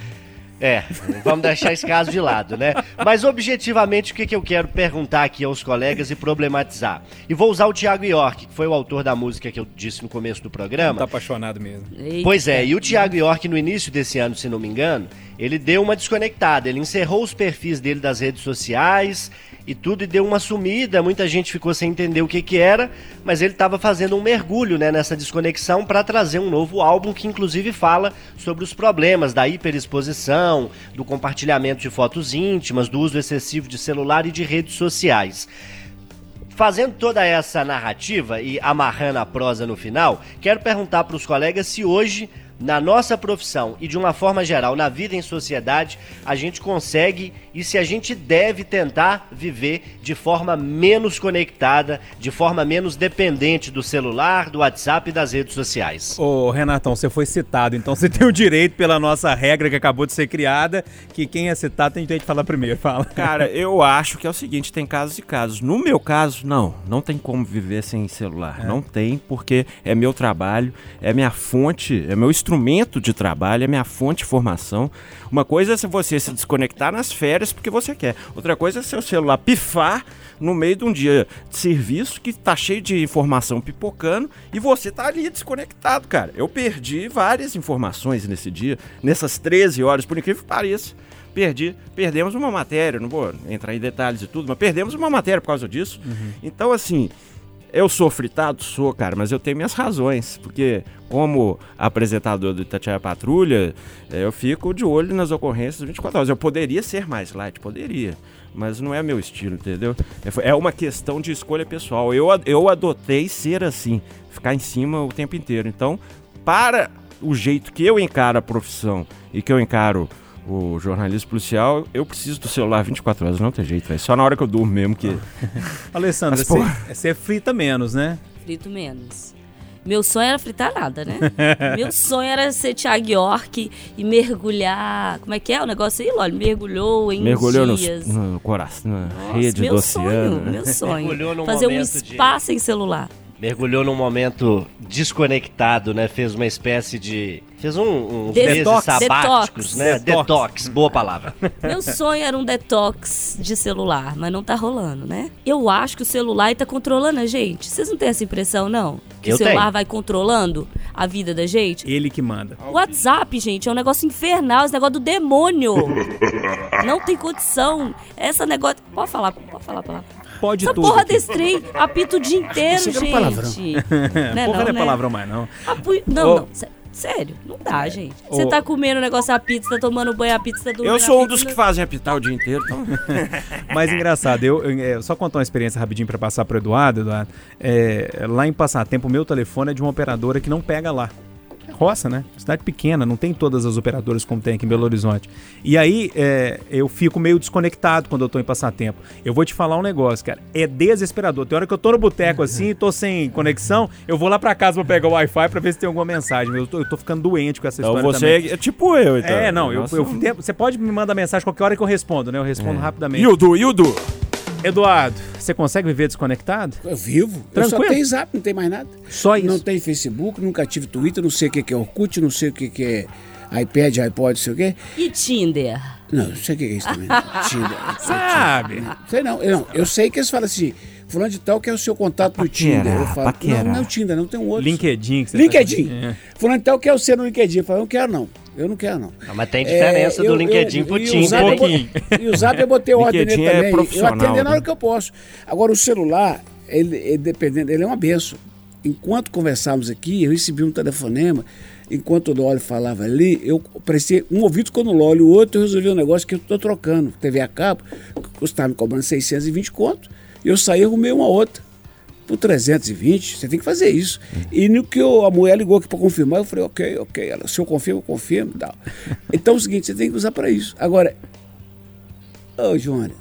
S10: É, vamos deixar esse caso de lado, né? Mas objetivamente o que, que eu quero perguntar aqui aos colegas e problematizar? E vou usar o Thiago York, que foi o autor da música que eu disse no começo do programa.
S1: Tá apaixonado mesmo.
S2: Eita.
S10: Pois é, e o Thiago York, no início desse ano, se não me engano, ele deu uma desconectada. Ele encerrou os perfis dele das redes sociais e tudo e deu uma sumida. Muita gente ficou sem entender o que, que era, mas ele estava fazendo um mergulho né, nessa desconexão para trazer um novo álbum que, inclusive, fala sobre os problemas da hiperexposição, do compartilhamento de fotos íntimas, do uso excessivo de celular e de redes sociais. Fazendo toda essa narrativa e amarrando a prosa no final, quero perguntar para os colegas se hoje, na nossa profissão e de uma forma geral na vida em sociedade, a gente consegue e se a gente deve tentar viver de forma menos conectada, de forma menos dependente do celular, do WhatsApp e das redes sociais.
S1: Ô, Renatão, você foi citado, então você <laughs> tem o direito pela nossa regra que acabou de ser criada, que quem é citado tem direito de falar primeiro. Fala.
S4: Cara, <laughs> eu acho que é o seguinte, tem casos e casos. No meu caso, não, não tem como viver sem celular. Não tem, porque é meu trabalho, é minha fonte, é meu instrumento de trabalho, é minha fonte de formação. Uma coisa é se você se desconectar nas férias porque você quer. Outra coisa é seu celular pifar no meio de um dia de serviço que tá cheio de informação pipocando e você tá ali desconectado, cara. Eu perdi várias informações nesse dia, nessas 13 horas, por incrível que pareça. Perdi, perdemos uma matéria, não vou entrar em detalhes e tudo, mas perdemos uma matéria por causa disso. Então, assim, eu sou fritado? Sou, cara, mas eu tenho minhas razões. Porque, como apresentador do Itatiaia Patrulha, eh, eu fico de olho nas ocorrências 24 horas. Eu poderia ser mais light, poderia. Mas não é meu estilo, entendeu? É É uma questão de escolha pessoal. Eu, eu adotei ser assim, ficar em cima o tempo inteiro. Então, para o jeito que eu encaro a profissão e que eu encaro o jornalismo policial, eu preciso do celular 24 horas, não tem jeito, velho. Só na hora que eu durmo mesmo que. <laughs>
S1: Alessandra,
S4: Mas,
S1: você, você frita menos, né?
S2: Frito menos. Meu sonho era fritar nada, né? <laughs> Meu sonho era ser Thiago York e mergulhar. Como é que é o negócio aí, Loli? Mergulhou em
S4: Mergulhou nos-
S2: dias.
S4: no, coração, na
S2: Nossa,
S4: rede
S2: meu
S4: do
S2: sonho,
S4: oceano. né?
S2: meu sonho.
S10: Mergulhou
S2: Fazer um
S10: momento de-
S2: spa sem celular.
S10: Mergulhou num momento desconectado, né? Fez uma espécie de. Fez um, uns
S2: Detox.
S10: meses sabáticos,
S2: Detox.
S10: né?
S1: Detox.
S10: Detox, boa palavra. <laughs>
S2: Meu sonho era um detox de celular, mas não tá rolando, né? Eu acho que o celular tá controlando a gente. Vocês não têm essa impressão, não? Que
S10: Eu
S2: o celular
S10: tenho.
S2: vai controlando a vida da gente?
S1: Ele que manda.
S2: O WhatsApp, gente, é um negócio infernal, esse negócio do demônio. <laughs> Não tem condição. Essa negócio. Pode falar, pode falar a palavra.
S1: Pode
S2: Essa
S1: tudo.
S2: porra
S1: aqui.
S2: desse trem apita o dia inteiro,
S6: Isso aqui é
S2: gente.
S6: palavrão.
S2: Né,
S1: Porra <laughs>
S2: não,
S1: não é
S2: né?
S1: palavrão mais, não.
S2: Apu- Não,
S1: Ô.
S2: não. sé- Sério, não dá, gente. Você
S1: Ô.
S2: tá comendo o negócio a pizza, tá tomando banho a pizza, tá dormindo
S4: Eu sou um dos que fazem apitar o dia inteiro, então. <laughs>
S1: Mas engraçado, eu, eu- é, só contar uma experiência rapidinho pra passar pro Eduardo, Eduardo. É, lá em Passatempo, o meu telefone é de uma operadora que não pega lá. É roça, né? Cidade pequena, não tem todas as operadoras como tem aqui em Belo Horizonte. E aí é, eu fico meio desconectado quando eu tô em Passatempo. Eu vou te falar um negócio, cara. É desesperador. Tem hora que eu tô no boteco <laughs> assim tô sem conexão, eu vou lá pra casa pra pegar o Wi-Fi pra ver se tem alguma mensagem. Eu tô, eu tô ficando doente com essa
S4: Então
S1: história
S4: você
S1: também.
S4: é tipo eu, então.
S1: É, não, eu, eu- você pode me mandar mensagem qualquer hora que eu respondo, né? Eu respondo rapidamente.
S4: E o Du, e o Du?
S1: Eduardo, você consegue viver desconectado?
S6: Eu vivo. Eu
S1: Tranquilo?
S6: só tenho zap, não tem mais nada.
S1: Só isso.
S6: Não tem Facebook, nunca tive Twitter, não sei o que é Orkut, não sei o que é iPad, iPod, não sei o quê.
S2: E Tinder?
S6: Não, não sei o que que é isso também. <laughs> Tinder.
S1: Sabe?
S6: Sei não, eu, não, eu sei que eles falam assim, fulano de tal que é o seu contato
S4: paquera,
S6: Tinder. Eu falo,
S4: paquera.
S6: não, não é o Tinder, não tem um outro.
S1: LinkedIn. Que você
S6: LinkedIn.
S1: Tá... É.
S6: Fulano de tal que é o seu no LinkedIn. Eu falo, eu não quero não, eu não quero não.
S10: Ah, mas tem diferença
S6: É,
S10: do
S6: eu-
S10: LinkedIn
S6: eu-
S10: pro
S6: e o
S10: Tinder.
S6: Eu botei- E o Zap eu botei ordem nele
S4: LinkedIn é
S6: também. eu atendo na
S4: né?
S6: hora que eu posso. Agora, o celular, ele, ele dependendo, ele é uma benção. Enquanto conversávamos aqui, eu recebi um telefonema. Enquanto o Lólio falava ali, eu prestei um ouvido ficou no Lólio, o outro eu resolvi um negócio que eu estou trocando. TV a cabo, custava me cobrando 620 conto. Eu saí e arrumei uma outra por 320, você tem que fazer isso. E no que eu- a mulher ligou aqui para confirmar, eu falei, ok, ok. Ela, se eu confirmo, eu confirmo e tal. <laughs> Então é o seguinte, você tem que usar para isso. Agora, ô Jônia,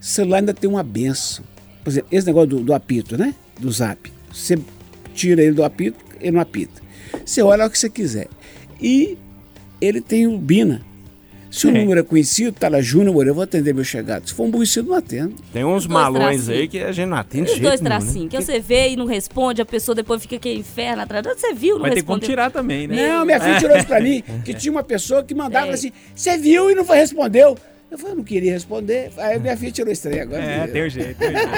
S6: celular ainda tem uma benção. Por exemplo, esse negócio do, do apito, né? Do zap. Você tira ele do apito, ele não apita. Você olha o que você quiser. E ele tem o Bina. Se o
S1: Tem.
S6: número é conhecido, tá lá Júnior eu vou atender meu chegado. Se for um conhecido, não atendo.
S4: Tem uns malões
S2: tracinhos.
S4: aí que a gente não atende
S2: Os dois
S4: nenhum, né?
S2: tracinhos, que você vê e não responde, a pessoa depois fica que inferno atrás. Você viu, não
S1: Vai ter como
S2: respondeu.
S1: tirar também, né?
S6: Não, minha filha tirou isso pra mim, <laughs> que tinha uma pessoa que mandava assim, você viu e não foi- respondeu. Eu falei, eu não queria responder. Aí minha filha tirou trem agora.
S1: É, tem o jeito, tem o jeito.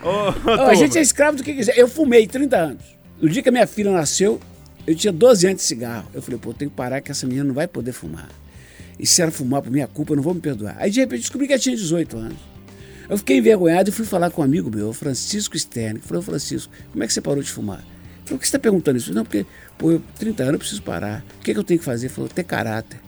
S1: <laughs> Ô, ô,
S6: a gente é escravo do que quiser. Eu fumei 30 anos. No dia que a minha filha nasceu, eu tinha 12 anos de cigarro. Eu falei, pô, eu tenho que parar que essa menina não vai poder fumar. E se ela fumar por minha culpa, eu não vou me perdoar. Aí de repente descobri que ela tinha 18 anos. Eu fiquei envergonhado e fui falar com um amigo meu, o Francisco Stern. Falei, "Ô, Francisco, como é que você parou de fumar? Ele falou, por que você está perguntando isso? Não, porque, pô, eu 30 anos eu preciso parar. O que, que eu tenho que fazer? Ele falou, ter caráter.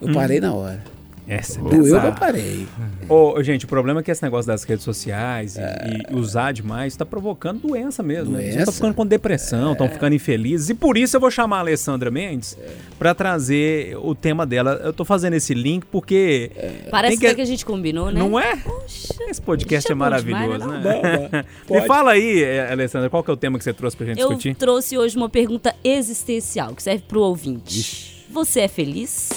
S6: Eu parei na hora.
S1: Essa é
S6: Doeu, mas
S1: pesada.
S6: eu parei.
S1: Ô, gente, o problema é que esse negócio das redes sociais e, e usar demais está provocando doença mesmo. né? Pessoas
S6: Doença?
S1: estão ficando com depressão, estão ficando infelizes. E por isso eu vou chamar a Alessandra Mendes para trazer o tema dela. Eu tô fazendo esse link porque.
S2: Parece
S1: tem
S2: até que a gente combinou, né?
S1: Não é?
S2: Poxa,
S1: Esse podcast é
S2: é
S1: maravilhoso,
S2: demais,
S1: né?
S6: Bom, bom. <laughs>
S1: Me fala aí, eh, Alessandra, qual que é o tema que você trouxe pra gente
S2: eu
S1: discutir?
S2: trouxe hoje uma pergunta existencial que serve pro ouvinte. Você é feliz?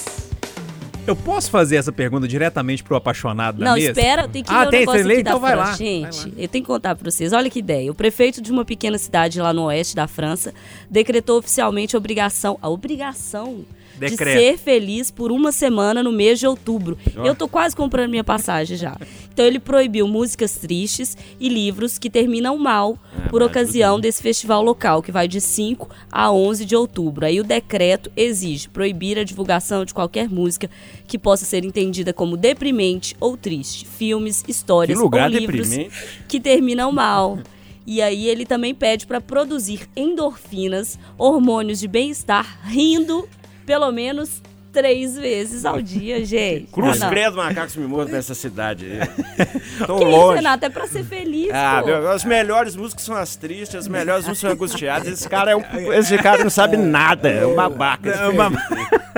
S1: Eu posso fazer essa pergunta diretamente pro apaixonado da
S2: Não,
S1: mesa?
S2: espera, tem que
S1: Ah,
S2: ler o
S1: tem,
S2: negócio aqui da
S1: Então vai
S2: França.
S1: lá,
S2: Gente,
S1: vai lá.
S2: eu tenho que contar pra vocês. Olha que ideia. O prefeito de uma pequena cidade lá no oeste da França decretou oficialmente a obrigação, a obrigação
S1: Decreto.
S2: de ser feliz por uma semana no mês de outubro. Eu tô quase comprando minha passagem já. Então ele proibiu músicas tristes e livros que terminam mal por ocasião desse festival local, que vai de 5 a 11 de outubro. Aí o decreto exige proibir a divulgação de qualquer música que possa ser entendida como deprimente ou triste, filmes, histórias
S4: Que lugar
S2: ou livros
S4: deprimente.
S2: que terminam mal. E aí ele também pede para produzir endorfinas, hormônios de bem-estar, rindo pelo menos três vezes ao dia, <laughs> gente.
S4: Cruz
S2: Ah,
S4: credo, macacos mordam nessa cidade aí. <laughs> Tão
S2: Que isso,
S4: longe.
S2: Renato? É pra ser feliz,
S4: Ah,
S2: pô.
S4: meu, as melhores músicas são as tristes, as melhores músicas são angustiadas. Esse cara, é um, esse cara não sabe nada, é um babaca.
S1: É uma-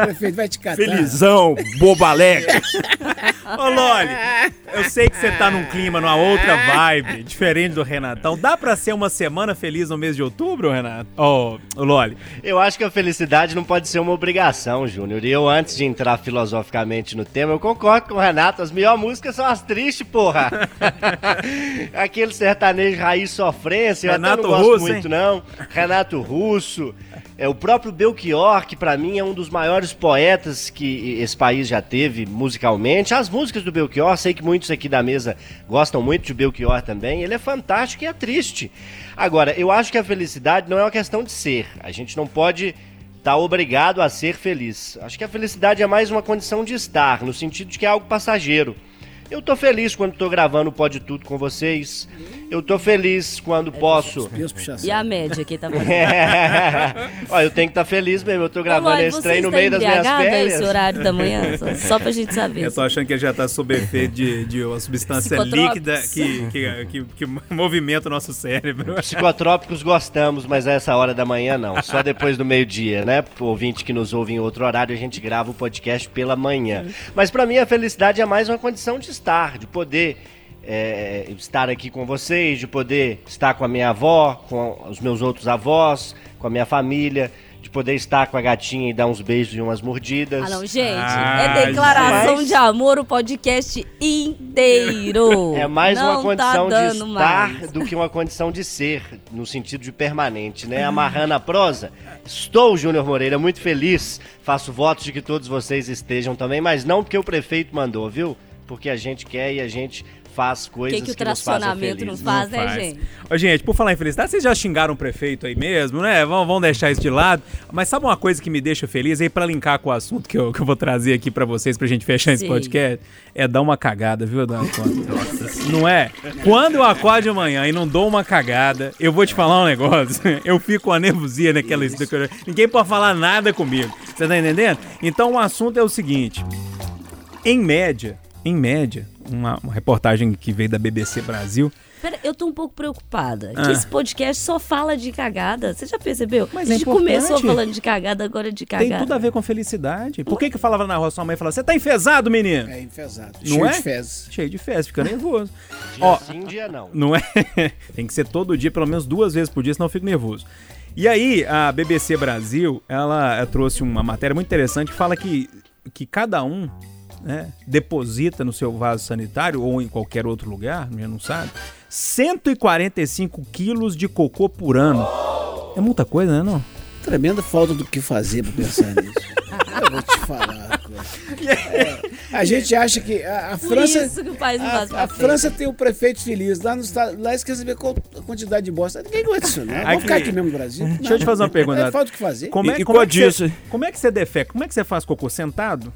S6: Prefeito, vai te catar.
S4: Felizão, bobo alegre.
S1: Ô, Loli, eu sei que você tá num clima, numa outra vibe, diferente do Renatão. Dá pra ser uma semana feliz no mês de outubro, Renato? Ô, ô, Loli.
S10: Eu acho que a felicidade não pode ser uma obrigação, Júnior. E eu, antes de entrar filosoficamente no tema, eu concordo com o Renato. As melhores músicas são as tristes, porra. <laughs> Aquele sertanejo raiz sofrência, eu
S1: Renato
S10: até não gosto
S1: Russo,
S10: muito,
S1: hein?
S10: não. Renato Russo. É, o próprio Belchior, que pra mim é um dos maiores poetas que esse país já teve musicalmente. As músicas do Belchior, sei que muitos aqui da mesa gostam muito de Belchior também. Ele é fantástico e é triste. Agora, eu acho que a felicidade não é uma questão de ser. A gente não pode estar obrigado a ser feliz. Acho que a felicidade é mais uma condição de estar, no sentido de que é algo passageiro. Eu tô feliz quando tô gravando o Pode Tudo com vocês. Eu tô feliz quando posso.
S6: Deus puxa
S2: E a média aqui tá. <laughs>
S10: Ó, eu tenho que estar feliz mesmo. Eu tô gravando esse trem no meio das minhas
S2: embriagada
S10: férias.
S2: esse horário da manhã? <laughs> Só, só pra gente saber.
S1: Eu tô achando que ele já tá sob efeito de, de uma substância líquida que, que, que, que movimenta o nosso cérebro.
S10: Psicotrópicos gostamos, mas a essa hora da manhã não. Só <laughs> depois do meio-dia, né? Pro ouvinte que nos ouve em outro horário, a gente grava o podcast pela manhã. Mas pra mim a felicidade é mais uma condição de estar, de poder é, estar aqui com vocês, de poder estar com a minha avó, com os meus outros avós, com a minha família, de poder estar com a gatinha e dar uns beijos e umas mordidas.
S2: Ah, não, gente.
S1: Ah,
S2: é declaração
S10: mas-
S2: de amor o podcast inteiro. <laughs>
S10: É mais
S2: Não
S10: uma condição
S2: tá
S10: de estar
S2: mais.
S10: do que uma condição de ser, no sentido de permanente, né? <laughs> Amarrando a prosa. Estou, Júnior Moreira, muito feliz. Faço votos de que todos vocês estejam também, mas não porque o prefeito mandou, viu? Porque a gente quer e a gente faz coisas
S2: que, que o
S10: que, nos fazem
S2: tracionamento não
S10: felizes.
S2: faz,
S1: Não
S2: né,
S1: faz.
S2: gente?
S1: Ô, gente, por falar em felicidade, vocês já xingaram o prefeito aí mesmo, né? Vamos, vamos deixar isso de lado. Mas sabe uma coisa que me deixa feliz aí pra linkar com o assunto que eu, que eu vou trazer aqui pra vocês pra gente fechar esse
S2: Sim.
S1: podcast? É dar uma cagada, viu, Dona Conta? <laughs> Não é? Quando eu acordo de manhã e não dou uma cagada, eu vou te falar um negócio. <laughs> Eu fico com a nervosia naquela. Ninguém pode falar nada comigo. Você tá entendendo? Então o assunto é o seguinte. Em média, em média, uma, uma reportagem que veio da BBC Brasil.
S2: Pera, eu tô um pouco preocupada.
S1: Ah.
S2: Que esse podcast só fala de cagada. Você já percebeu?
S1: Mas
S2: a
S1: é
S2: gente começou
S1: importante.
S2: falando de cagada, agora de cagada.
S1: Tem tudo a ver com felicidade. Por que que eu falava na rua, sua mãe falava, você tá enfesado, menino?
S6: É enfesado.
S1: Não
S6: cheio
S1: é?
S6: de fezes.
S1: Cheio de fezes, fica <laughs> nervoso.
S10: Dia
S1: Ó,
S10: sim, dia não. <laughs>
S1: não é? <laughs> Tem que ser todo dia, pelo menos duas vezes por dia, senão eu fico nervoso. E aí, a BBC Brasil, ela eh, trouxe uma matéria muito interessante que fala que, que cada um né, deposita no seu vaso sanitário ou em qualquer outro lugar, já não sabe, 145 quilos de cocô por ano. É muita coisa, né, não?
S6: Tremenda falta do que fazer pra pensar nisso. <laughs> Eu vou te falar. cara. É, a gente acha que a, a França.
S2: isso que o país não faz
S6: A, a. França tem o prefeito feliz. Lá nos Estados lá eles querem saber qual a quantidade de bosta. Ninguém aguenta isso, não.
S1: Aqui-
S6: Vamos ficar aqui mesmo no Brasil.
S1: Deixa eu te fazer uma pergunta.
S6: É falta o que fazer.
S1: Como é,
S4: E-
S1: como é que você,
S4: disso?
S1: como é que você defeca? Como é que você faz cocô? Sentado?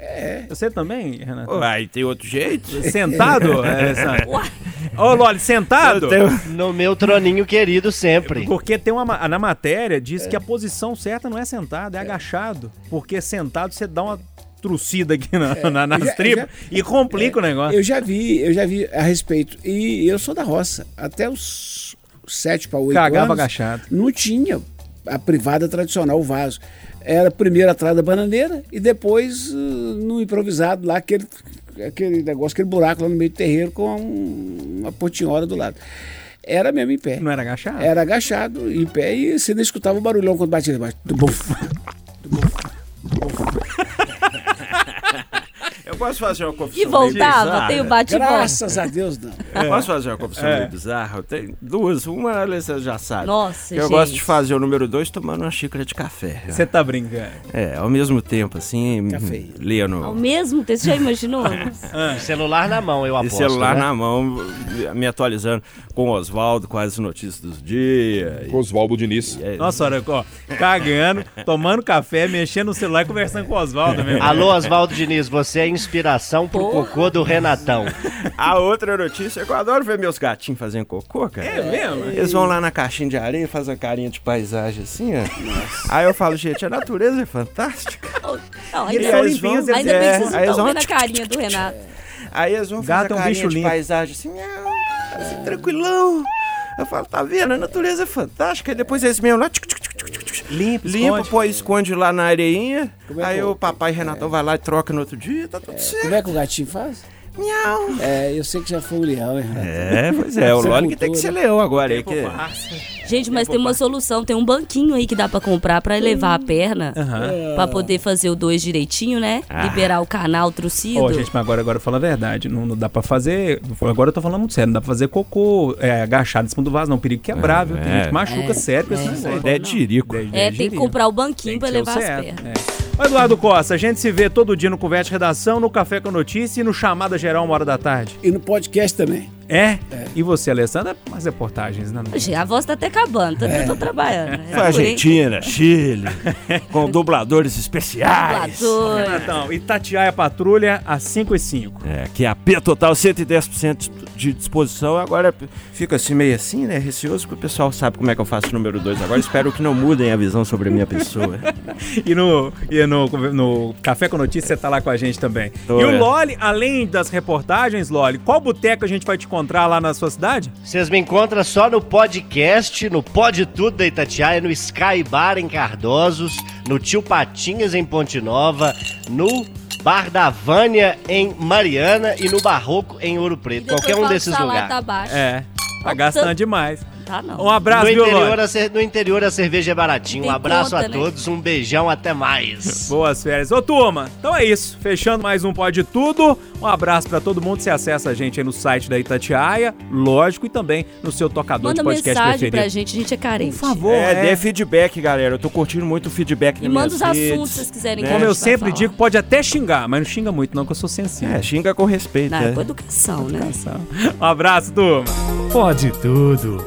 S6: É.
S1: Você também, Renato?
S4: Uai, tem outro jeito? <laughs>
S1: Sentado? <laughs> é, Sandro? <laughs> Ô, Loli, sentado?
S4: Tenho-
S10: No meu troninho querido sempre.
S1: Porque tem uma ma- na matéria diz que a posição certa não é sentado, é, agachado. Porque sentado você dá uma trucida aqui na, na- nas
S6: já-
S1: tripas
S6: eu
S1: e complica o negócio.
S6: Eu já vi, eu já vi a respeito. E eu sou da roça. Até os 7 para 8
S1: Cagava
S6: anos.
S1: agachado.
S6: Não tinha a privada tradicional, o vaso. Era primeiro atrás da bananeira e depois uh, no improvisado lá, aquele, aquele negócio, aquele buraco lá no meio do terreiro com um- uma portinhola do lado. Era mesmo em pé.
S1: Não era agachado?
S6: Era agachado, em pé, e você não escutava o barulhão quando batia buf.
S4: Eu posso fazer uma confissão
S2: E voltava, tem o bate e volta.
S6: Graças a Deus, não.
S4: Eu Posso fazer uma confissão
S1: É.
S4: meio bizarra? Eu tenho duas. Uma, a Alessandra já sabe.
S2: Nossa,
S4: Eu
S2: gente.
S4: gosto de fazer o número dois tomando uma xícara de café.
S1: Você tá brincando.
S4: É, ao mesmo tempo, assim,
S6: Café.
S4: lendo.
S2: Ao mesmo tempo, você já imaginou? <laughs>
S10: Celular na mão, eu
S4: E
S10: aposto.
S4: celular
S10: né?
S4: na mão, me atualizando com o Oswaldo, com as notícias dos dias.
S11: Oswaldo Diniz.
S4: É,
S1: Nossa, olha, ó, cagando, tomando café, mexendo no celular e conversando com o Oswaldo mesmo.
S10: Alô, Oswaldo Diniz, você é inspiração pro cocô do Renatão.
S4: A outra notícia é que eu adoro ver meus gatinhos fazendo cocô, cara.
S1: É mesmo?
S4: Eles vão lá na caixinha de areia, fazem uma carinha de paisagem assim, ó. Aí eu falo, gente, a natureza é fantástica.
S2: Não,
S1: E eles
S2: ainda,
S1: são
S4: eles
S1: limpinhos,
S4: vão-
S2: ainda bem que vocês
S4: É,
S2: não
S4: vão-
S2: vendo a carinha do Renato.
S4: Aí eles vão
S1: Gato
S4: fazer
S1: é um
S4: a carinha de
S1: limpo.
S4: paisagem assim, miau, assim, tranquilão. Eu falo, tá vendo? A natureza é fantástica. Aí depois eles mesmo lá, tchuc, tchuc,
S1: Limpa,
S4: limpa,
S1: esconde.
S4: põe, esconde lá na areinha.
S6: É
S4: Aí o papai Renatão vai lá e troca no outro dia, tá tudo certo.
S6: Como é que o gatinho faz?
S4: Miau.
S6: É, eu sei que já foi um leão, hein?
S4: É, pois é, o
S6: Essa
S4: Loli que tem que ser leão agora. Aí, que...
S2: Gente, mas tem uma solução, tem um banquinho aí que dá pra comprar pra elevar a perna,
S1: Aham.
S2: pra poder fazer o dois direitinho, né? Liberar o canal trucido.
S1: Ó, gente, mas agora, agora fala a verdade. Não, não dá pra fazer. Agora eu tô falando muito sério. Não dá pra fazer cocô é, agachado em cima do vaso, não. Perigo quebrar, viu? Tem
S4: é.
S1: gente machuca
S2: É,
S1: sério com
S2: é.
S1: negócio.
S4: Ideia é de jirico.
S2: É, tem que comprar o banquinho
S1: Tem
S2: pra
S1: que ser o
S2: levar as pernas.
S1: é. Eduardo Costa, a gente se vê todo dia no Conversa de Redação, no Café com Notícia e no Chamada Geral, uma hora da tarde.
S6: E no podcast também.
S1: É? E você, Alessandra? Mais reportagens, né?
S2: Gente, A voz tá até acabando, tanto que eu tô trabalhando. né?
S4: Foi Argentina, Chile, <laughs> com dubladores especiais.
S2: Dublador.
S1: Então, Itatiaia Patrulha, às 5 e 5
S4: É, que a P total 110% de disposição. Agora fica assim meio assim, né? Receoso, porque o pessoal sabe como é que eu faço o número 2. Agora espero que não mudem a visão sobre a minha pessoa. <laughs>
S1: E no, e no, no Café com Notícia você tá lá com a gente também.
S4: Tô,
S1: e o
S4: é.
S1: Loli, além das reportagens, Loli, qual boteco a gente vai te encontrar lá na sua cidade?
S10: Vocês me encontram só no podcast, no Pode Tudo da Itatiaia, no Sky Bar em Cardosos, no Tio Patinhas em Ponte Nova, no Bar da Vânia em Mariana e no Barroco em Ouro Preto. Qualquer um desses
S2: Salário
S10: lugares.
S2: Tá baixo.
S1: É, tá gastando demais.
S2: Tá não.
S1: Um abraço,
S10: No interior, a no interior a cerveja é baratinho. Um abraço
S2: conta,
S10: a
S2: né?
S10: todos, um beijão, até mais. <laughs>
S1: Boas férias. Ô, turma, então é isso. Fechando mais um Pode Tudo. Um abraço pra todo mundo. Você acessa a gente aí no site da Itatiaia, lógico, e também no seu tocador
S2: Manda
S1: de podcast
S2: mensagem
S1: preferido.
S2: pra gente, a gente é carente.
S1: Por favor,
S4: É,
S1: é.
S4: dê feedback, galera. Eu tô curtindo muito o feedback
S2: E manda os
S4: redes.
S2: assuntos se vocês quiserem que
S1: Como eu sempre
S2: falar.
S1: digo, pode até xingar, mas não xinga muito não, que eu sou sensível.
S4: É, xinga com respeito,
S2: Não,
S4: né?
S2: é com educação, né? <laughs>
S1: Um abraço, turma.
S9: Pode tudo.